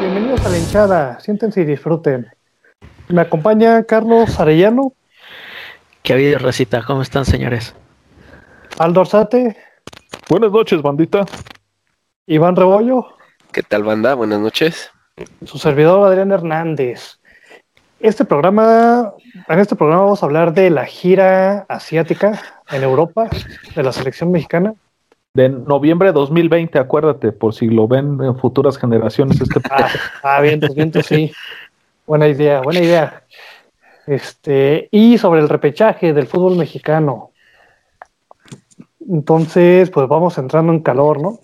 Bienvenidos a la hinchada, siéntense y disfruten. Me acompaña Carlos Arellano, ¿Qué ha habido, Recita? ¿Cómo están, señores? Aldo Arzate, Buenas noches, bandita. Iván Rebollo, ¿Qué tal, banda? Buenas noches. su servidor Adrián Hernández. Este programa, en este programa vamos a hablar de la gira asiática en Europa de la selección mexicana. De noviembre de 2020, acuérdate, por si lo ven en futuras generaciones. Este Ah, ah vientos, vientos, sí. Buena idea, buena idea. Este, y sobre el repechaje del fútbol mexicano. Entonces, pues vamos entrando en calor, ¿no?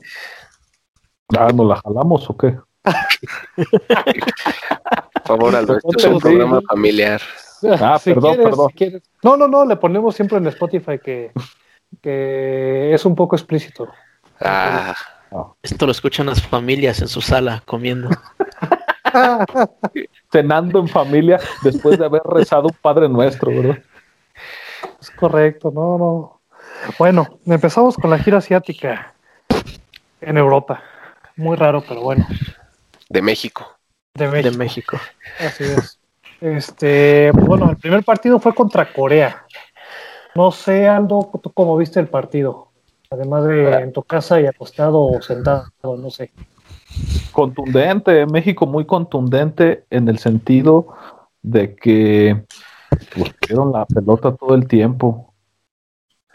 ah, ¿nos la jalamos o qué? Por favor, Aldo, esto es un programa familiar. Ah, Si perdón, quieres, perdón. si quieres. No, no, no, le ponemos siempre en Spotify que, que es un poco explícito. Ah, Esto lo escuchan las familias en su sala comiendo. Cenando en familia después de haber rezado un Padre Nuestro, ¿verdad? Es correcto, no, no. Bueno, empezamos con la gira asiática en Europa. Muy raro, pero bueno. de México. De México. De México. Así es. Este, pues bueno, el primer partido fue contra Corea. No sé, Aldo, ¿tú cómo viste el partido? Además de en tu casa y acostado o sentado, no sé. Contundente, México muy contundente en el sentido de que pues, tuvieron la pelota todo el tiempo.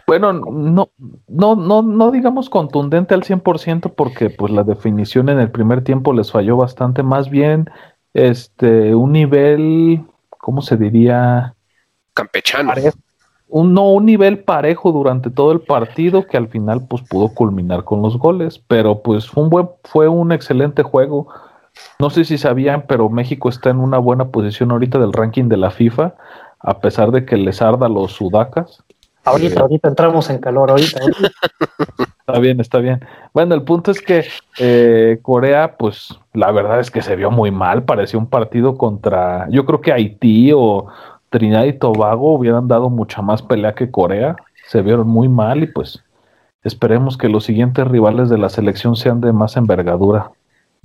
Bueno, no, no, no, no digamos contundente al 100% porque pues la definición en el primer tiempo les falló bastante, más bien este un nivel, ¿cómo se diría? Campechano. Parejo. Un, no, un nivel parejo durante todo el partido que al final pues pudo culminar con los goles, pero pues fue un buen, fue un excelente juego. No sé si sabían, pero México está en una buena posición ahorita del ranking de la FIFA, a pesar de que les arda los sudacas. Ahorita, ahorita entramos en calor, ahorita. ahorita. Está bien, está bien. Bueno, el punto es que eh, Corea, pues la verdad es que se vio muy mal. Parecía un partido contra, yo creo que Haití o Trinidad y Tobago hubieran dado mucha más pelea que Corea. Se vieron muy mal y pues esperemos que los siguientes rivales de la selección sean de más envergadura.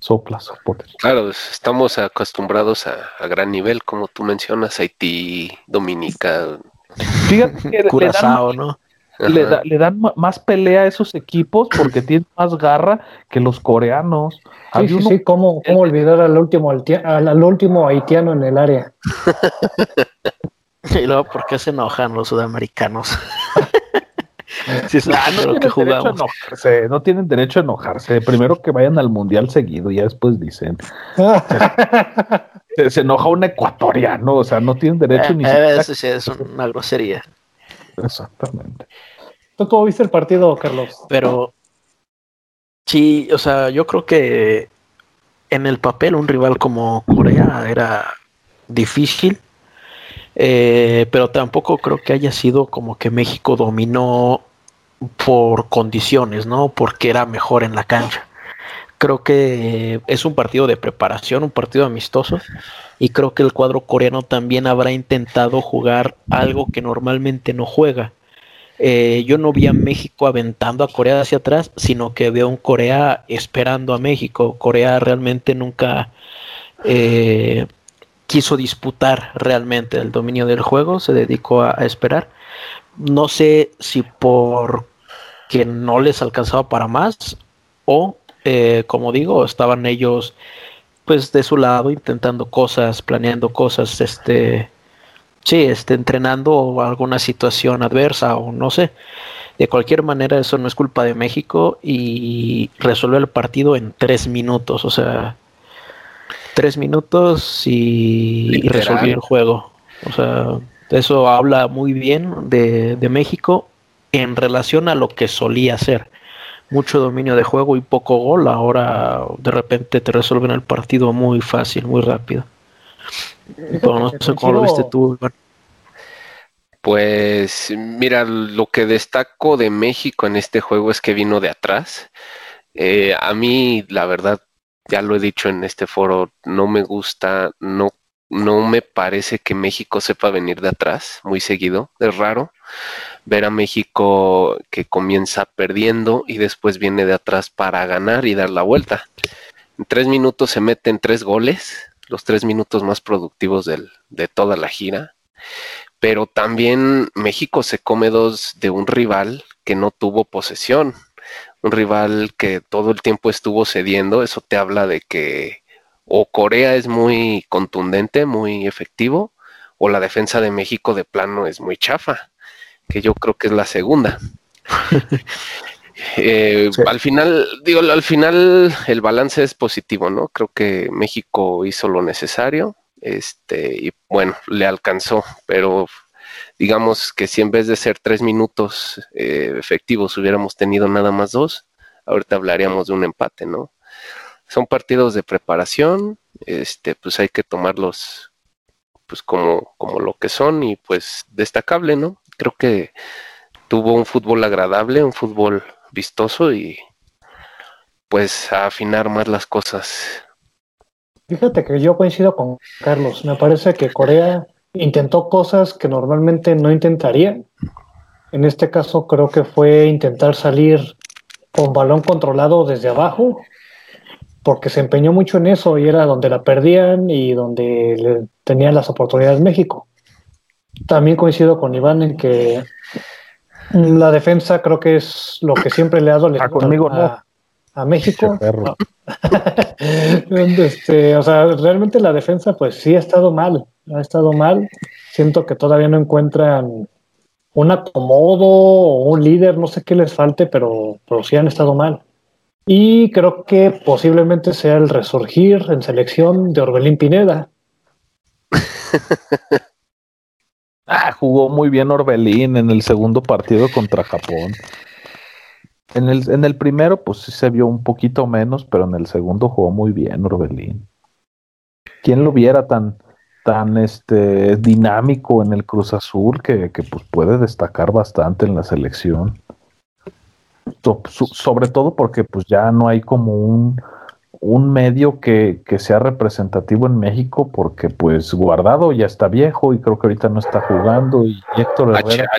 Soplas, Potter. Claro, estamos acostumbrados a, a gran nivel, como tú mencionas, Haití, Dominica. Fíjate que le dan, Curazao, ¿no? le Ajá. da- le dan más pelea a esos equipos porque tienen más garra que los coreanos. Sí, Había sí, uno sí, ¿cómo, cómo olvidar al último, al, al último haitiano en el área? Y luego, ¿por qué se enojan los sudamericanos? Si es Ah, no, que tienen derecho a jugamos. enojarse, no tienen derecho a enojarse. Primero que vayan al mundial seguido, y ya después dicen. Se, se enoja un ecuatoriano, o sea, no tienen derecho Eh, ni eh, siquiera. eso sí es una grosería. Exactamente. ¿Tú cómo viste el partido, Carlos? Pero sí, o sea, yo creo que en el papel un rival como Corea era difícil, eh, pero tampoco creo que haya sido como que México dominó por condiciones, ¿no? Porque era mejor en la cancha. Creo que es un partido de preparación, un partido amistoso, y creo que el cuadro coreano también habrá intentado jugar algo que normalmente no juega. Eh, yo no vi a México aventando a Corea hacia atrás, sino que veo un Corea esperando a México. Corea realmente nunca eh, quiso disputar realmente el dominio del juego, se dedicó a, a esperar. No sé si por que no les alcanzaba para más o, eh, como digo, estaban ellos pues de su lado intentando cosas, planeando cosas, este, sí, este, entrenando alguna situación adversa o no sé. De cualquier manera, eso no es culpa de México y resuelve el partido en tres minutos, o sea, tres minutos y, y resolvió el juego. O sea, eso habla muy bien de, de México en relación a lo que solía hacer. Mucho dominio de juego y poco gol. Ahora de repente te resuelven el partido muy fácil, muy rápido. Pero no sé cómo lo viste tú, Iván. Pues mira, lo que destaco de México en este juego es que vino de atrás. Eh, a mí, la verdad, ya lo he dicho en este foro, no me gusta, no no me parece que México sepa venir de atrás muy seguido. Es raro ver a México que comienza perdiendo y después viene de atrás para ganar y dar la vuelta. En tres minutos se meten tres goles, los tres minutos más productivos de toda la gira. Pero también México se come dos de un rival que no tuvo posesión. Un rival que todo el tiempo estuvo cediendo. Eso te habla de que o Corea es muy contundente, muy efectivo, o la defensa de México de plano es muy chafa, que yo creo que es la segunda. Eh, al final, digo, al final el balance es positivo, ¿no? Creo que México hizo lo necesario, este, y bueno, le alcanzó, pero digamos que si en vez de ser tres minutos eh, efectivos hubiéramos tenido nada más dos, ahorita hablaríamos de un empate, ¿no? son partidos de preparación, este, pues hay que tomarlos pues como, como lo que son y pues destacable, ¿no? Creo que tuvo un fútbol agradable, un fútbol vistoso y pues a afinar más las cosas. Fíjate que yo coincido con Carlos, me parece que Corea intentó cosas que normalmente no intentaría. En este caso creo que fue intentar salir con balón controlado desde abajo porque se empeñó mucho en eso y era donde la perdían y donde tenían las oportunidades México. También coincido con Iván en que la defensa creo que es lo que siempre le ha dado ah, conmigo a, a México. este, o sea, realmente la defensa pues sí ha estado mal, ha estado mal. Siento que todavía no encuentran un acomodo o un líder, no sé qué les falte, pero, pero sí han estado mal. Y creo que posiblemente sea el resurgir en selección de Orbelín Pineda. ah, jugó muy bien Orbelín en el segundo partido contra Japón. En el, en el primero, pues sí se vio un poquito menos, pero en el segundo jugó muy bien Orbelín. ¿Quién lo viera tan, tan este, dinámico en el Cruz Azul que, que pues puede destacar bastante en la selección? sobre todo porque pues ya no hay como un, un medio que, sea representativo en México porque pues Guardado ya está viejo y creo que ahorita no está jugando y Héctor Herrera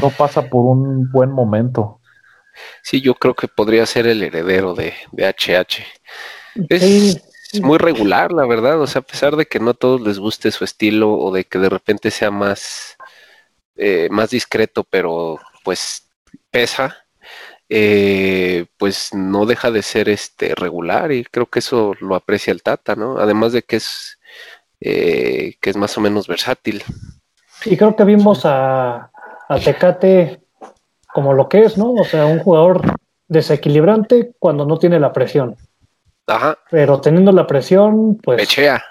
no pasa por un buen momento. Sí, yo creo que podría ser el heredero de, de HH. Es, muy regular, la verdad. O sea, a pesar de que no a todos les guste su estilo o de que de repente sea más, eh, más discreto, pero pues pesa eh, pues no deja de ser este regular y creo que eso lo aprecia el Tata, ¿no? Además de que es eh, que es más o menos versátil. Y creo que vimos a, a Tecate como lo que es, ¿no? O sea, un jugador desequilibrante cuando no tiene la presión. Ajá. Pero teniendo la presión, pues. Pechea.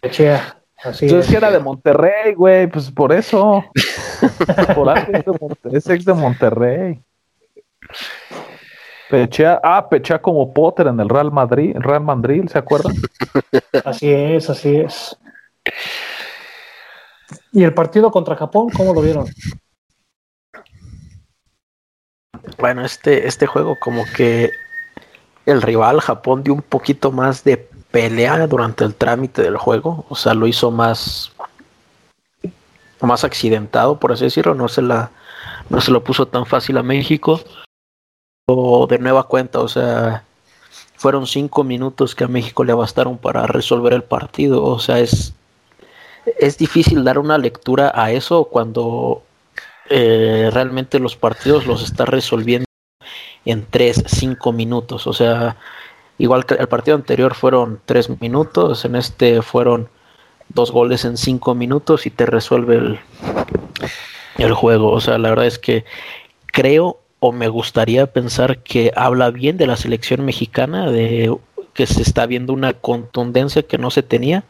Pechea. Así es. que era de Monterrey, güey, pues por eso. por algo es ex de Monterrey. Pechea, ah, pechea como Potter en el Real Madrid, Real Madrid, ¿se acuerdan? Así es, así es. ¿Y el partido contra Japón, cómo lo vieron? Bueno, este, este juego como que el rival Japón dio un poquito más de pelea durante el trámite del juego, o sea, lo hizo más más accidentado, por así decirlo, no se la no se lo puso tan fácil a México de nueva cuenta, o sea, fueron cinco minutos que a México le bastaron para resolver el partido, o sea, es, es difícil dar una lectura a eso cuando eh, realmente los partidos los está resolviendo en tres, cinco minutos, o sea, igual que el partido anterior fueron tres minutos, en este fueron dos goles en cinco minutos y te resuelve el, el juego, o sea, la verdad es que creo o me gustaría pensar que habla bien de la selección mexicana, de que se está viendo una contundencia que no se tenía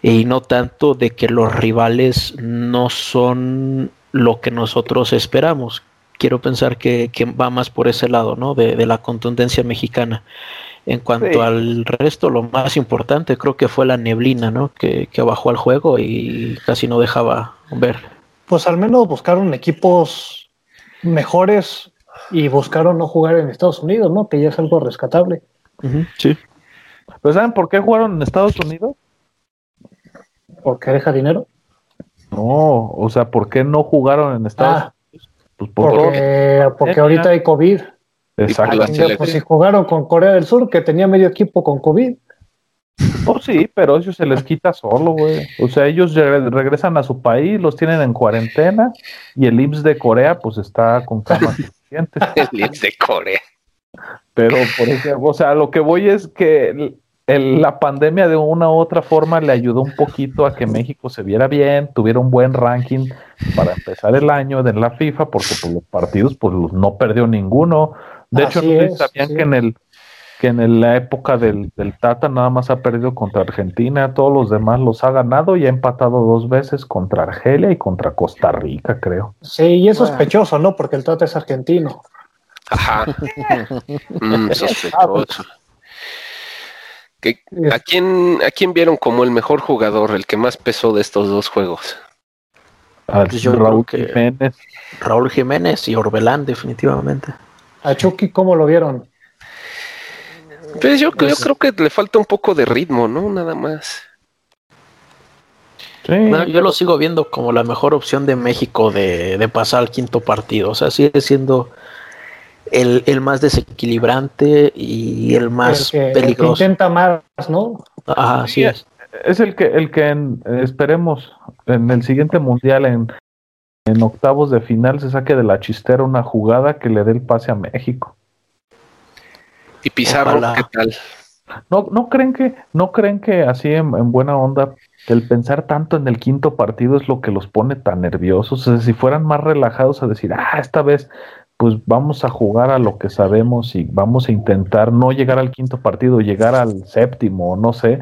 y no tanto de que los rivales no son lo que nosotros esperamos. Quiero pensar que, va más por ese lado, ¿no? De, la contundencia mexicana. En cuanto al resto, lo más importante creo que fue la neblina, ¿no? Que, que bajó al juego y casi no dejaba ver. Pues al menos buscaron equipos mejores y buscaron no jugar en Estados Unidos, ¿no? Que ya es algo rescatable. sí. Pero ¿saben por qué jugaron en Estados Unidos? porque deja dinero. No, o sea, ¿por qué no jugaron en Estados Ah, Unidos? Pues por todo. porque, porque ahorita hay COVID. Exacto. Pues si jugaron con Corea del Sur, que tenía medio equipo con COVID. Oh, sí, pero eso se les quita solo, güey. O sea, ellos re- regresan a su país, los tienen en cuarentena y el IMSS de Corea, pues está con camas suficientes. El Leeds de Corea. Pero, por ejemplo, o sea, lo que voy es que el- el- la pandemia de una u otra forma le ayudó un poquito a que México se viera bien, tuviera un buen ranking para empezar el año de la FIFA, porque pues, los partidos pues los- no perdió ninguno. De hecho, no sé si es, sabían sí. que en el que en la época del, del Tata nada más ha perdido contra Argentina, todos los demás los ha ganado y ha empatado dos veces contra Argelia y contra Costa Rica, creo. Sí, y es Bueno. sospechoso, ¿no? Porque el Tata es argentino. Ajá. Mm, sospechoso. ¿Qué- ¿A, quién, ¿A quién vieron como el mejor jugador, el que más pesó de estos dos juegos? A Pues yo Raúl Jiménez. Raúl Jiménez y Orbelán, definitivamente. A Chucky, ¿cómo lo vieron? Pues yo, yo creo que le falta un poco de ritmo, ¿no? Nada más. Sí. No, yo lo sigo viendo como la mejor opción de México de, de pasar al quinto partido. O sea, sigue siendo el, el más desequilibrante y el más el, que, el que peligroso. intenta más, ¿no? Ajá, así es. Es el que, el que en- esperemos en el siguiente mundial, en, en octavos de final, se saque de la chistera una jugada que le dé el pase a México. Y Pizarro, Ojalá. ¿qué tal? ¿No, no creen que, no creen que así en, en buena onda, que el pensar tanto en el quinto partido es lo que los pone tan nerviosos? O sea, si fueran más relajados a decir, ah, esta vez pues vamos a jugar a lo que sabemos y vamos a intentar no llegar al quinto partido, llegar al séptimo, no sé,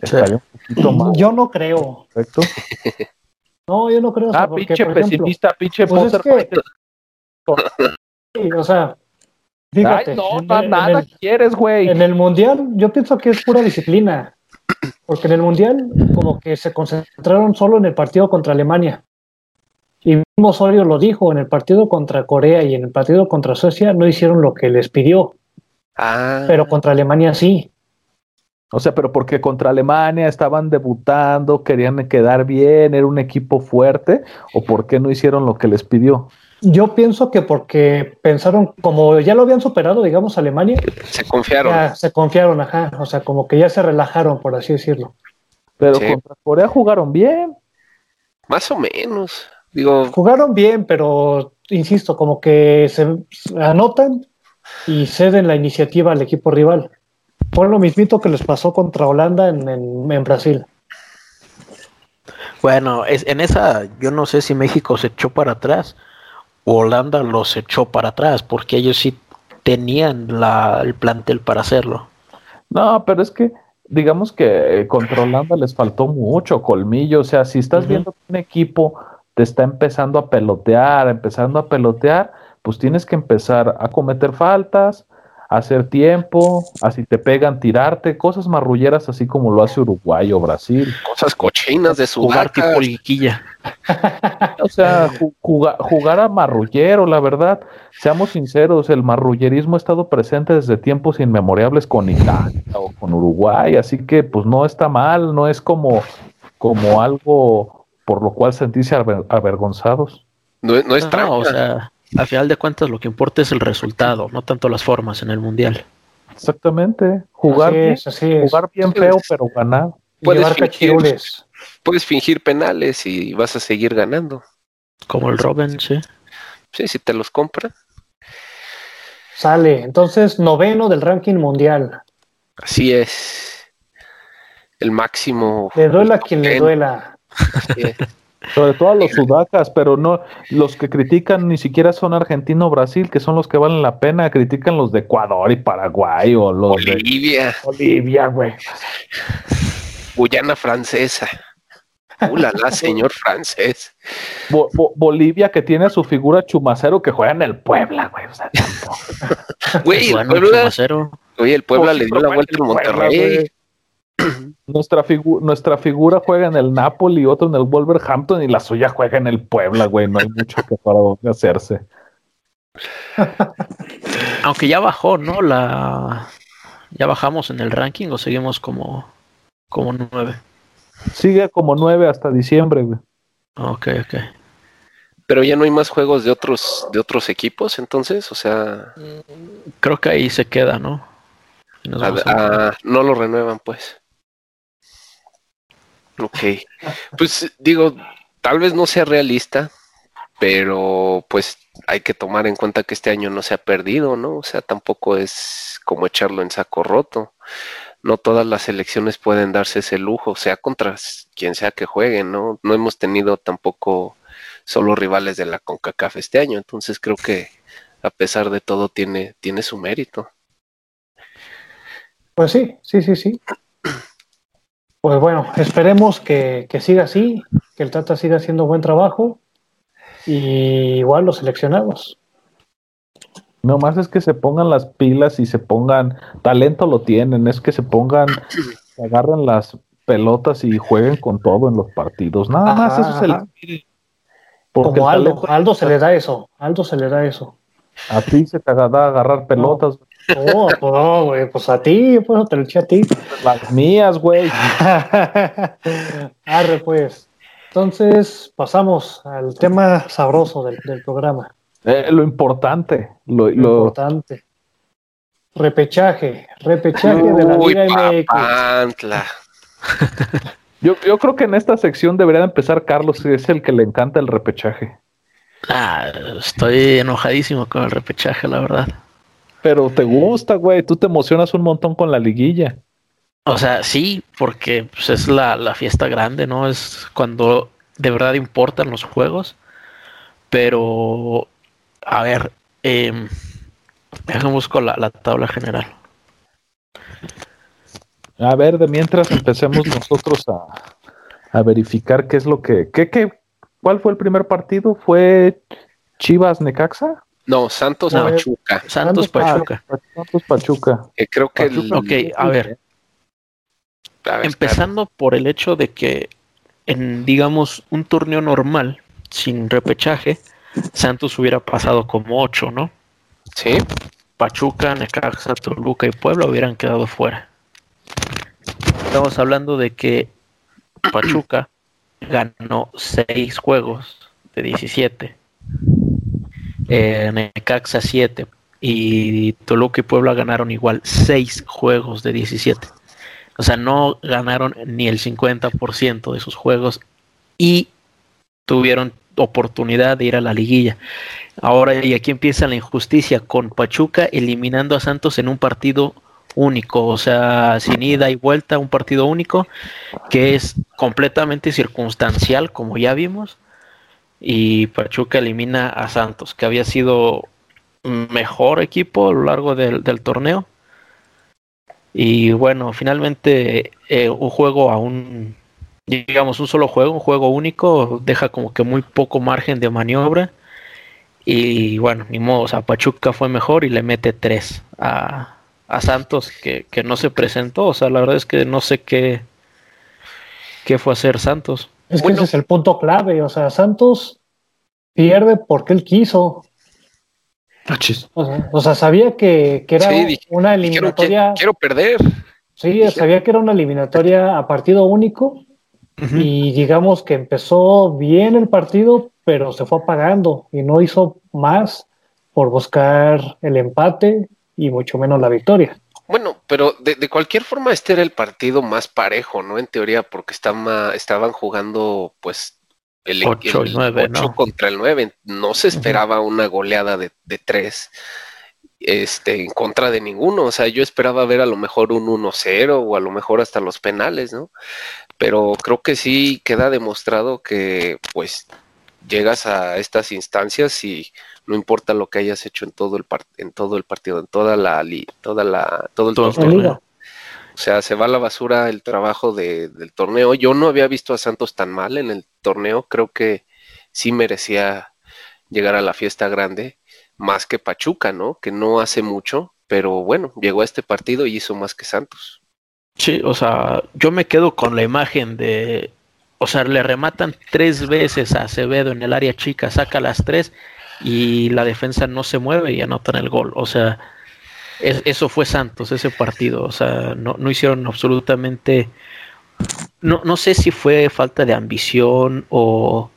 estaría un poquito más Yo no creo. correcto. No, yo no creo. o sea, Ah, porque, pinche por ejemplo, pesimista, pinche pues es que- sí, o sea, fíjate, Ay, no, en- no, en nada el- quieres, güey. En el mundial, yo pienso que es pura disciplina. Porque en el mundial, como que se concentraron solo en el partido contra Alemania. Y mismo Osorio lo dijo: en el partido contra Corea y en el partido contra Suecia no hicieron lo que les pidió, Ah, pero contra Alemania sí. O sea, pero porque contra Alemania estaban debutando, querían quedar bien, era un equipo fuerte, o por qué no hicieron lo que les pidió. Yo pienso que porque pensaron, como ya lo habían superado, digamos, Alemania, se confiaron. ya se confiaron, ajá. O sea, como que ya se relajaron, por así decirlo. Pero Sí. contra Corea jugaron bien. Más o menos. Digo, Jugaron bien, pero insisto, como que se anotan y ceden la iniciativa al equipo rival. Fue lo mismito que les pasó contra Holanda en, en- en Brasil. Bueno, es, en esa yo no sé si México se echó para atrás Holanda los echó para atrás, porque ellos sí tenían la, el plantel para hacerlo. No, pero es que, digamos que eh, contra Holanda les faltó mucho colmillo. O sea, si estás viendo que un equipo te está empezando a pelotear, empezando a pelotear, pues tienes que empezar a cometer faltas, a hacer tiempo, así te pegan, tirarte, cosas marrulleras así como lo hace Uruguay o Brasil. cosas cochinas de Jugar Sudaca. tipo liguilla. O sea, ju- juga- jugar a marrullero, la verdad. Seamos sinceros, el marrullerismo ha estado presente desde tiempos inmemorables con Italia o con Uruguay, así que pues no está mal, no es como, como algo por lo cual sentirse aver- avergonzados. No, no es No, trampa. o sea, al final de cuentas lo que importa es el resultado, no tanto las formas en el mundial. Exactamente, jugar así bien, es, así es. jugar bien feo, pero ganar. Puedes llevar cachirules. Puedes fingir penales y vas a seguir ganando. Como el Robin, sí. Sí, si te los compran. Sale. Entonces, noveno del ranking mundial. Así es. El máximo. Le duela a quien le duela. Así es. Sobre todo a los sudacas, pero no, los que critican ni siquiera son Argentina o Brasil, que son los que valen la pena, critican los de Ecuador y Paraguay o los de Bolivia, Bolivia, güey. Guyana francesa. Ulala, señor francés. Bo- Bo- Bolivia que tiene a su figura Chumacero que juega en el Puebla, güey. O sea. Güey, el Puebla, oye, el Puebla le dio la vuelta en el Puebla, Monterrey. güey. nuestra, figu- nuestra figura juega en el Napoli, otro en el Wolverhampton y la suya juega en el Puebla, güey. No hay mucho que para dónde hacerse. Aunque ya bajó, ¿no? La ya bajamos en el ranking o seguimos como como nueve. Sigue como nueve hasta diciembre, güey. Ok, ok. Pero ya no hay más juegos de otros, de otros equipos, entonces, o sea, Creo que ahí se queda, ¿no? Y nos a- vamos a- a- no lo renuevan, pues. Ok. Pues digo, tal vez no sea realista, pero pues hay que tomar en cuenta que este año no se ha perdido, ¿no? O sea, tampoco es como echarlo en saco roto. No todas las selecciones pueden darse ese lujo, sea contra quien sea que jueguen, ¿no? No hemos tenido tampoco solo rivales de la CONCACAF este año, entonces creo que a pesar de todo tiene, tiene su mérito. Pues sí, sí, sí, sí. Pues bueno, esperemos que, que siga así, que el Tata siga haciendo buen trabajo y igual los seleccionados. No más es que se pongan las pilas y se pongan, talento lo tienen, es que se pongan, se agarren las pelotas y jueguen con todo en los partidos. Nada más Ajá, eso se ajá. pide. Porque Como Aldo, talento- Aldo se le da eso, Aldo se le da eso. a ti se te da agarrar pelotas, No, pues no, güey, pues a ti, pues te lo eché a ti. las mías, güey. Arre, pues. Entonces, pasamos al tema sabroso del, del programa. Eh, lo importante, lo, Lo lo- importante. Repechaje, repechaje de la Liga MX. papantla. yo, yo creo que en esta sección debería de empezar Carlos, que es el que le encanta el repechaje. Ah, estoy enojadísimo con el repechaje, la verdad. Pero te gusta, güey, tú te emocionas un montón con la liguilla. O sea, sí, porque pues, es la, la fiesta grande, ¿no? Es cuando de verdad importan los juegos. Pero, a ver, eh, déjame la, la tabla general. A ver, de mientras empecemos nosotros a, a verificar qué es lo que. ¿qué, qué, ¿Cuál fue el primer partido? ¿Fue Chivas Necaxa? No, Santos No. Pachuca. Santos Pachuca. Santos Pachuca. Creo que el- Pachuca. Ok, a ver, a ver, empezando por el hecho de que en, digamos, un torneo normal, sin repechaje, Santos hubiera pasado como 8, ¿no? Sí, Pachuca, Necaxa, Toluca y Puebla hubieran quedado fuera. Estamos hablando de que Pachuca ganó 6 juegos de 17. Eh, Necaxa 7. Y Toluca y Puebla ganaron igual 6 juegos de 17. O sea, no ganaron ni el 50% de sus juegos y tuvieron oportunidad de ir a la liguilla. Ahora, y aquí empieza la injusticia con Pachuca eliminando a Santos en un partido único, o sea, sin ida y vuelta, un partido único que es completamente circunstancial, como ya vimos, y Pachuca elimina a Santos, que había sido mejor equipo a lo largo del, torneo. Y bueno, finalmente eh, un juego a un, digamos, un solo juego, un juego único, deja como que muy poco margen de maniobra. Y bueno, ni modo, o sea, Pachuca fue mejor y le mete tres a, a Santos que, que no se presentó. O sea, la verdad es que no sé qué, qué fue hacer Santos. Es que Bueno. ese es el punto clave. O sea, Santos pierde porque él quiso. O sea, o sea, sabía que, que era Sí, dije- una eliminatoria. "Qui- quiero perder. Sí, sabía que era una eliminatoria a partido único. Y digamos que empezó bien el partido, pero se fue apagando y no hizo más por buscar el empate y mucho menos la victoria. Bueno, pero de, de cualquier forma este era el partido más parejo, ¿no? En teoría, porque estaba- estaban jugando pues el, Ocho y el nueve, ocho ¿no? contra el 9. No se esperaba una goleada de, de tres este, en contra de ninguno. O sea, yo esperaba ver a lo mejor un 1-0 o a lo mejor hasta los penales, ¿no? Pero creo que sí queda demostrado que pues llegas a estas instancias y no importa lo que hayas hecho en todo el en todo el partido, en toda la li- toda la todo el Todo torneo. liga. O sea, se va a la basura el trabajo de- del torneo. Yo no había visto a Santos tan mal en el torneo. Creo que sí merecía llegar a la fiesta grande, más que Pachuca, ¿no? Que no hace mucho, pero bueno, llegó a este partido y hizo más que Santos. Sí, o sea, yo me quedo con la imagen de, o sea, le rematan tres veces a Acevedo en el área chica, saca las tres y la defensa no se mueve y anotan el gol. O sea, es- eso fue Santos, ese partido. O sea, no, no hicieron absolutamente no, no sé si fue falta de ambición o,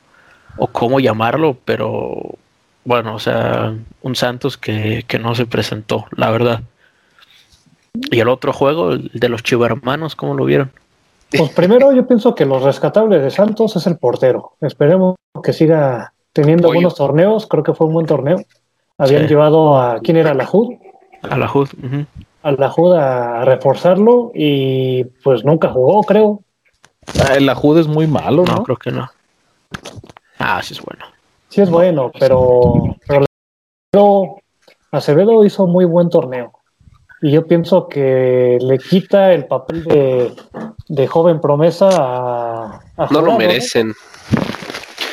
o cómo llamarlo, pero bueno, o sea, un Santos que, que no se presentó, la verdad. Y el otro juego, el de los chivermanos, ¿cómo lo vieron? Pues primero yo pienso que lo rescatable de Santos es el portero. Esperemos que siga teniendo buenos torneos. Creo que fue un buen torneo. Habían Sí. llevado a quién era la HUD, A la HUD. ujú. a la HUD a reforzarlo y pues nunca jugó, creo. Ah, El Ajud es muy malo, No, ¿no? creo que no. Ah, sí es bueno. Sí es bueno, pero, pero Acevedo, Acevedo hizo muy buen torneo. Y yo pienso que le quita el papel de, de joven promesa a, a No Jurado, lo merecen.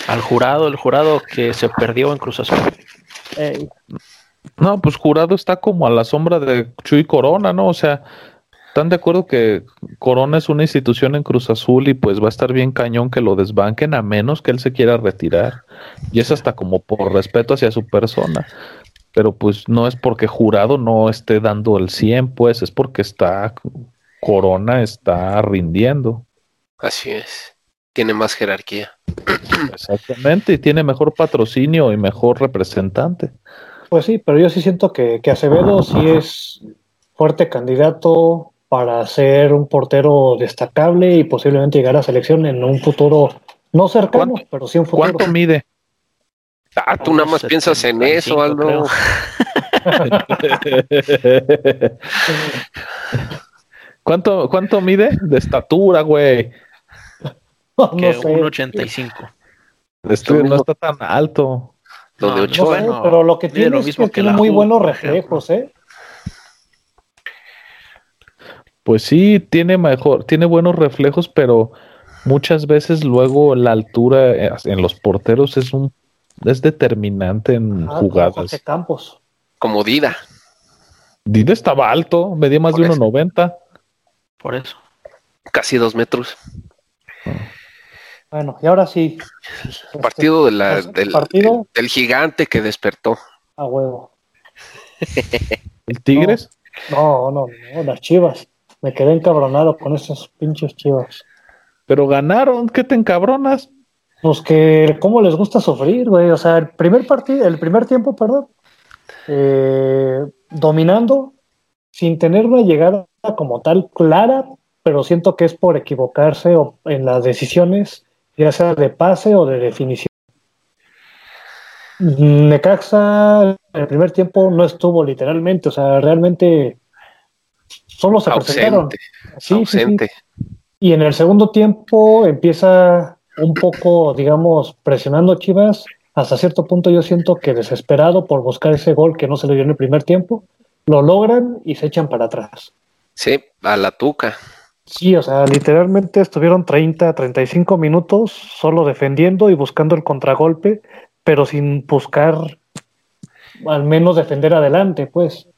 Al jurado, el jurado que se perdió en Cruz Azul. No, pues Jurado está como a la sombra de Chuy Corona, ¿no? O sea, ¿están de acuerdo que Corona es una institución en Cruz Azul y pues va a estar bien cañón que lo desbanquen a menos que él se quiera retirar? Y es hasta como por respeto hacia su persona. Pero pues no es porque Jurado no esté dando el 100, pues es porque está Corona está rindiendo. Así es. Tiene más jerarquía. Exactamente, y tiene mejor patrocinio y mejor representante. Pues sí, pero yo sí siento que, que Acevedo sí es fuerte candidato para ser un portero destacable y posiblemente llegar a selección en un futuro no cercano, ¿Cuánto- pero sí un futuro. ¿Cuánto mide? Ah, tú nada más piensas en eso, 75, Aldo. ¿Cuánto, ¿Cuánto mide? De estatura, güey. No, Que sé, un 85. Este no está tan alto. Lo No, de no, Ochoa. no sé, bueno, pero lo que tiene lo es mismo que que tiene muy Ju, buenos reflejos, ¿eh? Pues sí, tiene mejor, tiene buenos reflejos, pero muchas veces luego la altura eh, en los porteros es un es determinante en Ah, como jugadas. Jorge Campos. Como Dida. Dida estaba alto, medía más Por de eso. 1.90. Por eso. Casi dos metros. Bueno, y ahora sí. Este, Partido, de la, pues, del, partido del gigante que despertó. a huevo. ¿El Tigres? No, no, no, las chivas. Me quedé encabronado con esos pinches chivas. Pero ganaron, ¿qué te encabronas? Pues que cómo les gusta sufrir, güey. O sea, el primer partido, el primer tiempo, perdón, eh, dominando, sin tener una llegada como tal clara, pero siento que es por equivocarse o en las decisiones, ya sea de pase o de definición. Necaxa en el primer tiempo no estuvo literalmente, o sea, realmente solo se presentaron. Ausente. Sí, sí, sí. ausente. Y en el segundo tiempo empieza un poco, digamos, presionando a Chivas. Hasta cierto punto yo siento que desesperado por buscar ese gol que no se le dio en el primer tiempo, lo logran y se echan para atrás. Sí, a la tuca. Sí, o sea, literalmente estuvieron 30, 35 minutos solo defendiendo y buscando el contragolpe, pero sin buscar al menos defender adelante, pues.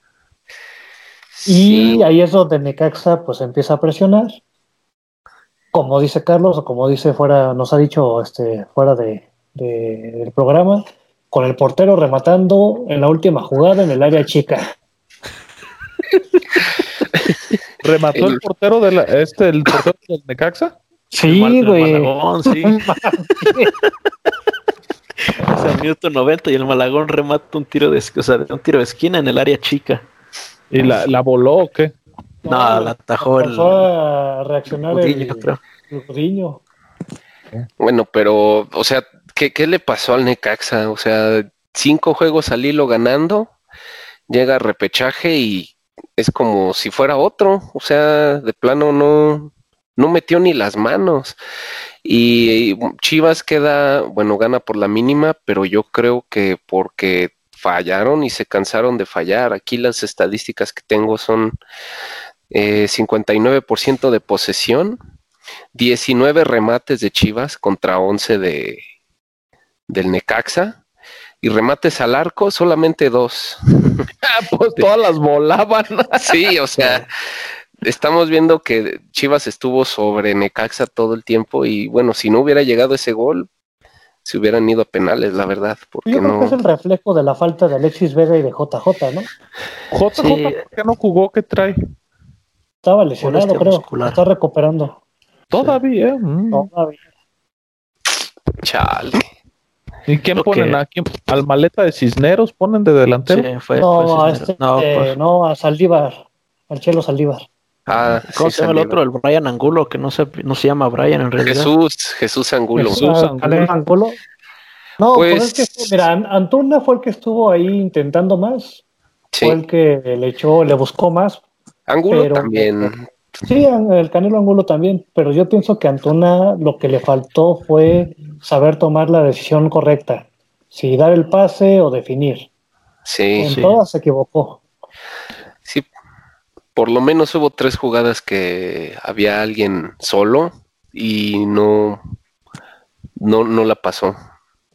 Y ahí es donde Necaxa pues empieza a presionar. Como dice Carlos, o como dice fuera, nos ha dicho este fuera de, de- del programa, con el portero rematando en la última jugada en el área chica. ¿Remató el, El- portero de la, este, el portero del Necaxa? Sí, güey. El Malagón, sí. O sea, minuto 90 y el Malagón remata un tiro de, o sea, un tiro de esquina en el área chica. ¿Y la, la voló o qué? No, la atajó el a reaccionar el, creo. Bueno, pero, o sea, ¿qué, qué le pasó al Necaxa? O sea, cinco juegos al hilo ganando, llega a repechaje y es como si fuera otro. O sea, de plano no, no metió ni las manos. Y Chivas queda, bueno, gana por la mínima, pero yo creo que porque fallaron y se cansaron de fallar. Aquí las estadísticas que tengo son eh, 59% de posesión, 19 remates de Chivas contra 11 de del Necaxa y remates al arco solamente dos. Ah, pues todas las volaban. Sí, o sea, estamos viendo que Chivas estuvo sobre Necaxa todo el tiempo y bueno, si no hubiera llegado ese gol, se hubieran ido a penales, la verdad, porque Yo creo que es no. el reflejo de la falta de Alexis Vega y de JJ, ¿no? JJ, Sí. ¿por qué no jugó? ¿Qué trae? Estaba lesionado, creo. muscular. Está recuperando. Todavía. mm. Todavía. Chale. ¿Y quién ponen que- aquí? ¿Al maleta de Cisneros ponen de delantero? Sí, fue- no, fue a este, No, eh, pues, no, a Saldívar, al Chelo Saldívar. Ah, ¿Cómo sí, se llama el otro? El Brian Angulo, que no se, no se llama Brian en realidad. Jesús, Jesús Angulo. Jesús. Ah, Angulo. No, Pues- pues, es que, mira, An- Antuna fue el que estuvo ahí intentando más, Sí, fue el que le echó, le buscó más. Angulo pero- también. Sí, el Canelo Angulo también, pero yo pienso que a Antuna lo que le faltó fue saber tomar la decisión correcta, si dar el pase o definir. Sí, En sí. todas se equivocó. sí. Por lo menos hubo tres jugadas que había alguien solo y no, no, no la pasó.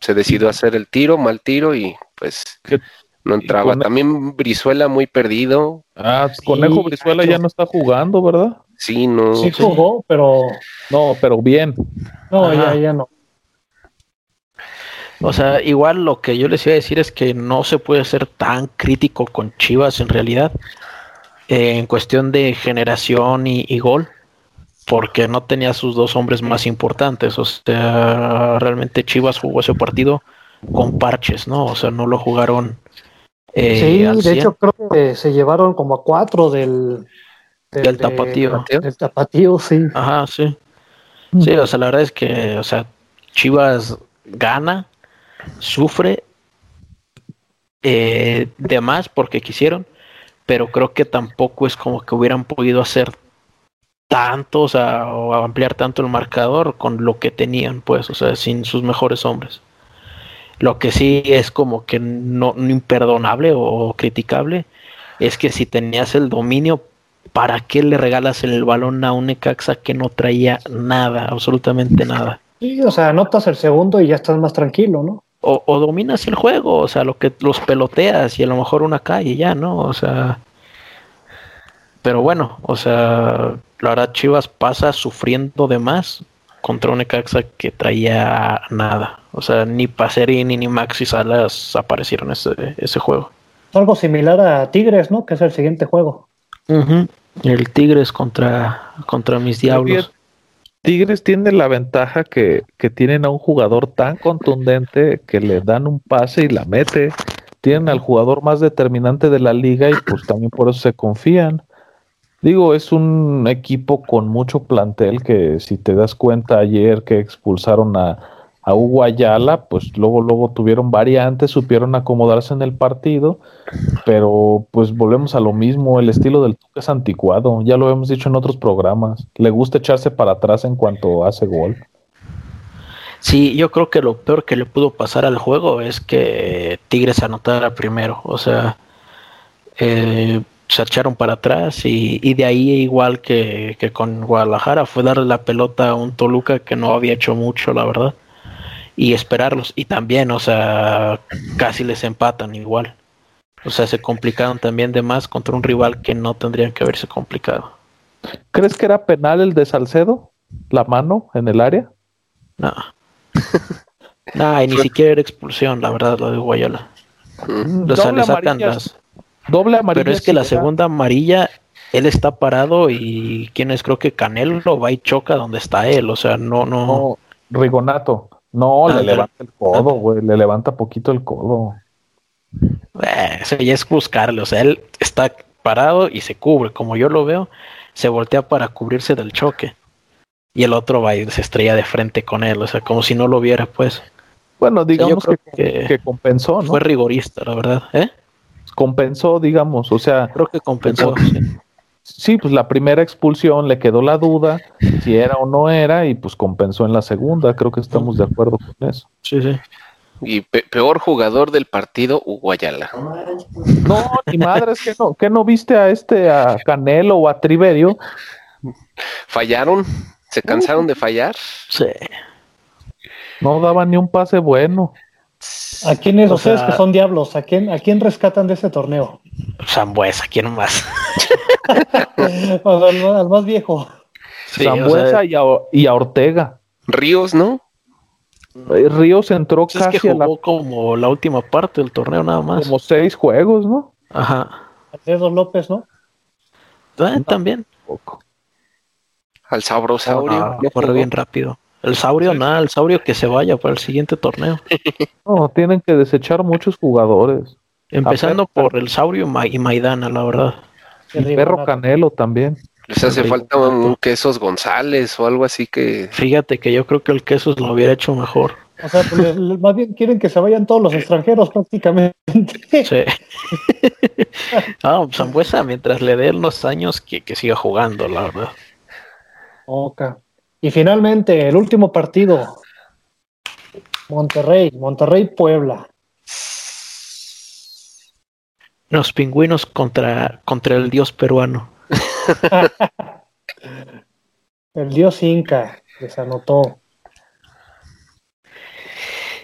Se decidió hacer el tiro, mal tiro y pues ¿Qué- no entraba. También Brizuela muy perdido. Ah, Conejo Sí, Brizuela ya no está jugando, ¿verdad? Sí, no. Sí jugó, pero No, pero bien. no, Ajá. ya, ya no. O sea, igual lo que yo les iba a decir es que no se puede ser tan crítico con Chivas en realidad, eh, en cuestión de generación y, y gol, porque no tenía sus dos hombres más importantes. O sea, realmente Chivas jugó ese partido con parches, ¿no? O sea, no lo jugaron. Eh, sí, de 100. hecho creo que se llevaron como a cuatro del... Del de- tapatío. Del tapatío, sí. Ajá, sí. Sí, o sea, la verdad es que, o sea, Chivas gana, sufre eh, de más porque quisieron, pero creo que tampoco es como que hubieran podido hacer tanto, o sea, o ampliar tanto el marcador con lo que tenían, pues, o sea, sin sus mejores hombres. Lo que sí es como que no, no imperdonable o criticable es que si tenías el dominio, ¿para qué le regalas el balón a un Necaxa que no traía nada, absolutamente nada? Sí, o sea, anotas el segundo y ya estás más tranquilo, ¿no? O, o dominas el juego, o sea, lo que los peloteas y a lo mejor una calle ya, ¿no? O sea, pero bueno, o sea, la verdad Chivas pasa sufriendo de más contra un Necaxa que traía nada. O sea, ni Pacerini ni Maxi Salas aparecieron ese, ese juego. Algo similar a Tigres, ¿no? Que es el siguiente juego. El Tigres contra, contra mis diablos. Tigres tiene la ventaja que, que tienen a un jugador tan contundente que le dan un pase y la mete. Tienen al jugador más determinante de la liga y pues también por eso se confían. Digo, es un equipo con mucho plantel que si te das cuenta ayer que expulsaron a, a Hugo Ayala, pues luego, luego tuvieron variantes, supieron acomodarse en el partido, pero pues volvemos a lo mismo, el estilo del Tuca es anticuado, ya lo hemos dicho en otros programas, le gusta echarse para atrás en cuanto hace gol. Sí, yo creo que lo peor que le pudo pasar al juego es que Tigres anotara primero. O sea, eh, se echaron para atrás y, y de ahí igual que, que con Guadalajara fue darle la pelota a un Toluca que no había hecho mucho, la verdad. Y esperarlos. Y también, o sea, casi les empatan igual. O sea, se complicaron también de más contra un rival que no tendrían que haberse complicado. ¿Crees que era penal el de Salcedo? ¿La mano en el área? No. No, y ni siquiera era expulsión, la verdad, lo de Guayala. Mm. O sea, le sacan las, Doble amarilla. Pero es que sí la era. segunda amarilla, él está parado y quién es, creo que Canelo va y choca donde está él. O sea, no, no. No, Rigonato. No, Ah, le levanta el codo, güey. Le levanta poquito el codo. Eh, eso ya es buscarle. O sea, él está parado y se cubre. Como yo lo veo, se voltea para cubrirse del choque. Y el otro va y se estrella de frente con él. O sea, como si no lo viera, pues. Bueno, digamos que que compensó, ¿no? Fue rigorista, la verdad. ¿Eh? Compensó, digamos. O sea, Creo que compensó. sí. pues la primera expulsión le quedó la duda si era o no era y pues compensó en la segunda. Creo que estamos de acuerdo con eso. Sí, sí. Y pe- peor jugador del partido, Hugo Ayala. No, ni madre, es que no, que no viste a este, a Canelo o a Triverio. ¿Fallaron? ¿Se cansaron de fallar? Sí. No daban ni un pase bueno. ¿A quiénes O ustedes sea- que son diablos? ¿A quién, ¿A quién rescatan de ese torneo? Zambuesa, ¿quién más? O sea, al, más- al más viejo. Sí, o sea, y, a, y a Ortega. Ríos, ¿no? Eh, Ríos entró pues es que casi a la- jugó como la última parte del torneo nada más. como seis juegos, ¿no? Ajá. Alfredo López, ¿no? Ah, También. Poco. Al Sabrosaurio. Ah, corre bien rápido. El Saurio, nada, el Saurio que se vaya para el siguiente torneo. No, tienen que desechar muchos jugadores. Empezando por el Saurio Ma- y Maidana, la verdad. El perro Canelo también. Les hace falta un quesos González o algo así que. Fíjate que yo creo que el queso lo hubiera hecho mejor. O sea, pues, le- le- más bien quieren que se vayan todos los extranjeros prácticamente. Sí. ah, Zambuesa, mientras le dé los años, que, que siga jugando, la verdad. Oca. Y finalmente, el último partido. Monterrey, Monterrey Puebla. Los pingüinos contra, contra el dios peruano. El dios Inca les anotó.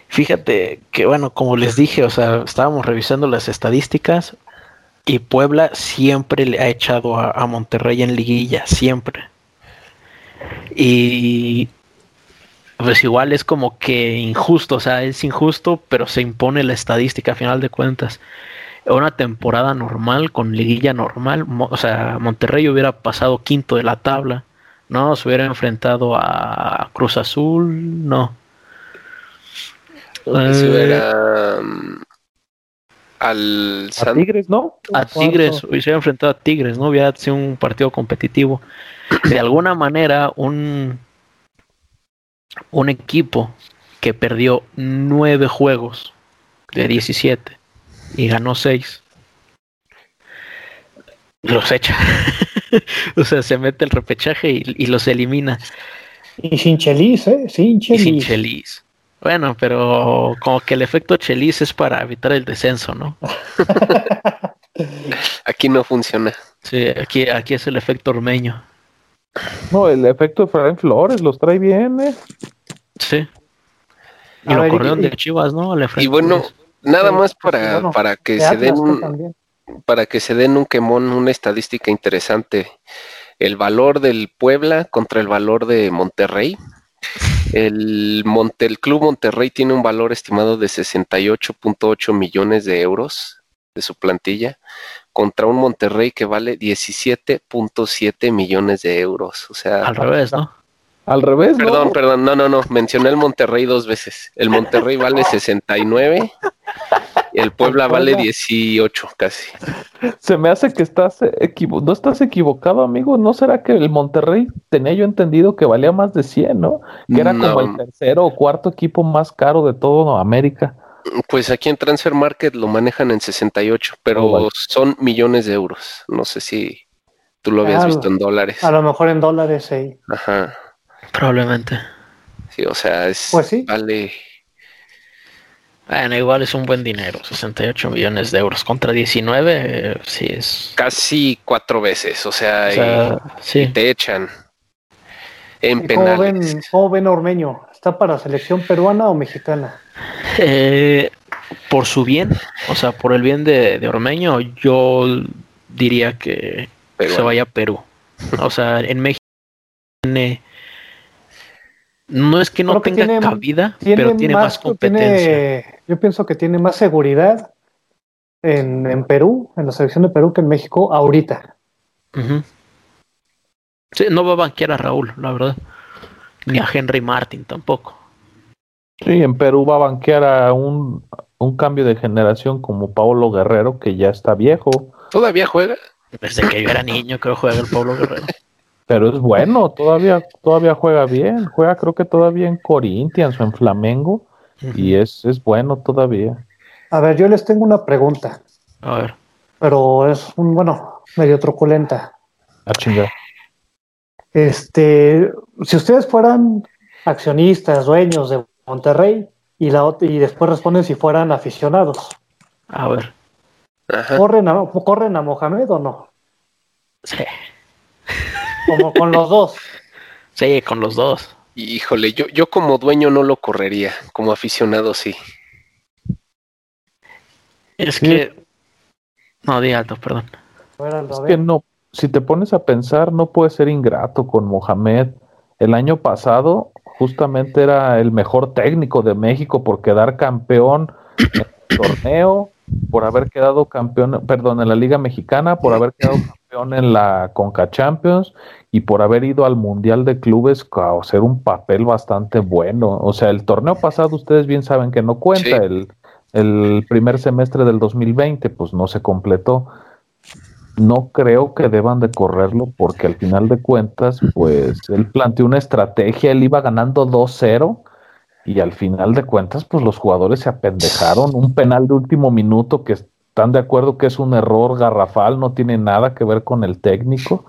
Fíjate que, bueno, como les dije, o sea, estábamos revisando las estadísticas y Puebla siempre le ha echado a, a Monterrey en liguilla, siempre. Y pues igual es como que injusto, o sea, es injusto, pero se impone la estadística a final de cuentas. Una temporada normal, con liguilla normal, o sea, Monterrey hubiera pasado quinto de la tabla, ¿no? Se hubiera enfrentado a Cruz Azul, no. Eso Eh, era. mm, al A San- Tigres, ¿no? a. Tigres, hubiese enfrentado a Tigres, ¿no? Hubiera sido un partido competitivo. De alguna manera, un, un equipo que perdió nueve juegos de 17 y ganó seis, los echa. o sea, se mete el repechaje y, y los elimina. Y sin Chelis, ¿eh? Sin Y sin Chelis. Chelis. Bueno, pero como que el efecto Chelis es para evitar el descenso, ¿no? Aquí no funciona. Sí, aquí, aquí es el efecto ormeño. No, el efecto de Fran Flores los trae bien, ¿eh? Sí. Y A lo ver, y- corrieron y- de Chivas, ¿no? Al Y bueno, Flores. nada Sí, más sí, para, bueno, para que se den pues, un, también. para que se den un quemón, una estadística interesante. El valor del Puebla contra el valor de Monterrey. El, Monte, el Club Monterrey tiene un valor estimado de 68.8 millones de euros de su plantilla contra un Monterrey que vale 17.7 millones de euros. O sea, Al revés, ¿no? Al revés, ¿no? perdón, perdón, no, no, no, mencioné el Monterrey dos veces. El Monterrey vale 69 y el Puebla vale Puebla. 18 casi. Se me hace que estás equivo no estás equivocado, amigo. ¿No será que el Monterrey tenía yo entendido que valía más de 100, ¿no? Que era como el tercero o cuarto equipo más caro de todo América. Pues aquí en Transfer Market lo manejan en 68, pero Oh, vale. son millones de euros. No sé si tú lo habías visto en dólares. A lo mejor en dólares, sí. Ajá. Probablemente. Sí, o sea, es Pues sí. vale. Bueno, igual es un buen dinero, 68 millones de euros contra 19, eh, sí es. casi cuatro veces. O sea, O y- sea, y sí. te echan en ¿Y ¿Cómo ven, penales. ¿Cómo ven a Ormeño? ¿Está para selección peruana o mexicana? Eh, por su bien, o sea, por el bien de, de Ormeño, yo diría que se vaya a Perú. O sea, en México tiene. No es que no Creo que tenga tiene- cabida, pero tiene más, competencia. tiene- yo pienso que tiene más seguridad en, en Perú, en la selección de Perú, que en México ahorita. Sí, no va a banquear a Raúl, la verdad. Ni a Henry Martin tampoco. Sí, en Perú va a banquear a un, un cambio de generación como Paulo Guerrero, que ya está viejo, todavía juega. Desde que yo era niño creo que juega el Pablo Guerrero. pero es bueno, todavía, todavía juega bien. Juega creo que todavía en Corinthians o en Flamengo, y es, es bueno todavía. A ver, yo les tengo una pregunta, A ver. pero es un, bueno, medio truculenta. A chingar. Este, si ustedes fueran accionistas, dueños de Monterrey, y, la, y después responden si fueran aficionados, A ver. Ajá. ¿corren a, ¿corren a Mohamed o no? Sí. Como con los dos. Sí, con los dos. Híjole, yo, yo como dueño no lo correría, como aficionado sí. Es Sí. que. No, di alto, perdón. Es que no, si te pones a pensar, no puedes ser ingrato con Mohamed. El año pasado justamente era el mejor técnico de México por quedar campeón en el torneo, por haber quedado campeón, perdón, en la Liga Mexicana, por haber quedado campeón en la Conca Champions y por haber ido al Mundial de Clubes a hacer un papel bastante bueno. O sea, el torneo pasado ustedes bien saben que no cuenta, el, el primer semestre del 2020 pues no se completó. No creo que deban de correrlo porque al final de cuentas pues él planteó una estrategia, él iba ganando 2-0 y al final de cuentas pues los jugadores se apendejaron, un penal de último minuto que están de acuerdo que es un error garrafal, no tiene nada que ver con el técnico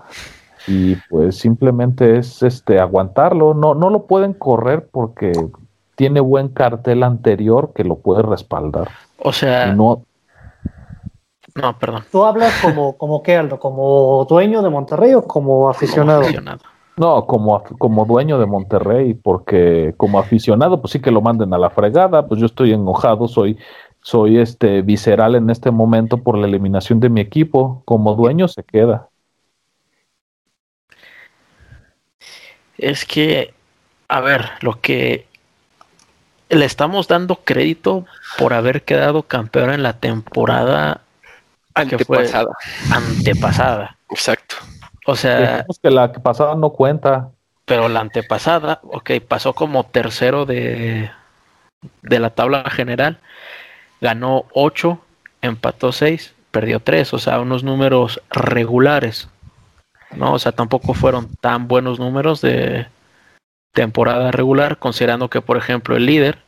y pues simplemente es este aguantarlo, no, no lo pueden correr porque tiene buen cartel anterior que lo puede respaldar. O sea, no, no, perdón. ¿Tú hablas como, como qué, Aldo? ¿Como dueño de Monterrey o como aficionado? Como aficionado. No, como, como dueño de Monterrey, porque como aficionado, pues sí que lo manden a la fregada, pues yo estoy enojado, soy, soy este visceral en este momento por la eliminación de mi equipo. Como dueño se queda. Es que, a ver, lo que le estamos dando crédito por haber quedado campeón en la temporada antepasada. antepasada. Exacto. O sea, Digamos que la pasada no cuenta. pero la antepasada, ok, pasó como tercero de, de la tabla general, ganó 8, empató 6, perdió 3, o sea, unos números regulares. ¿no? O sea, tampoco fueron tan buenos números de temporada regular, considerando que, por ejemplo, el líder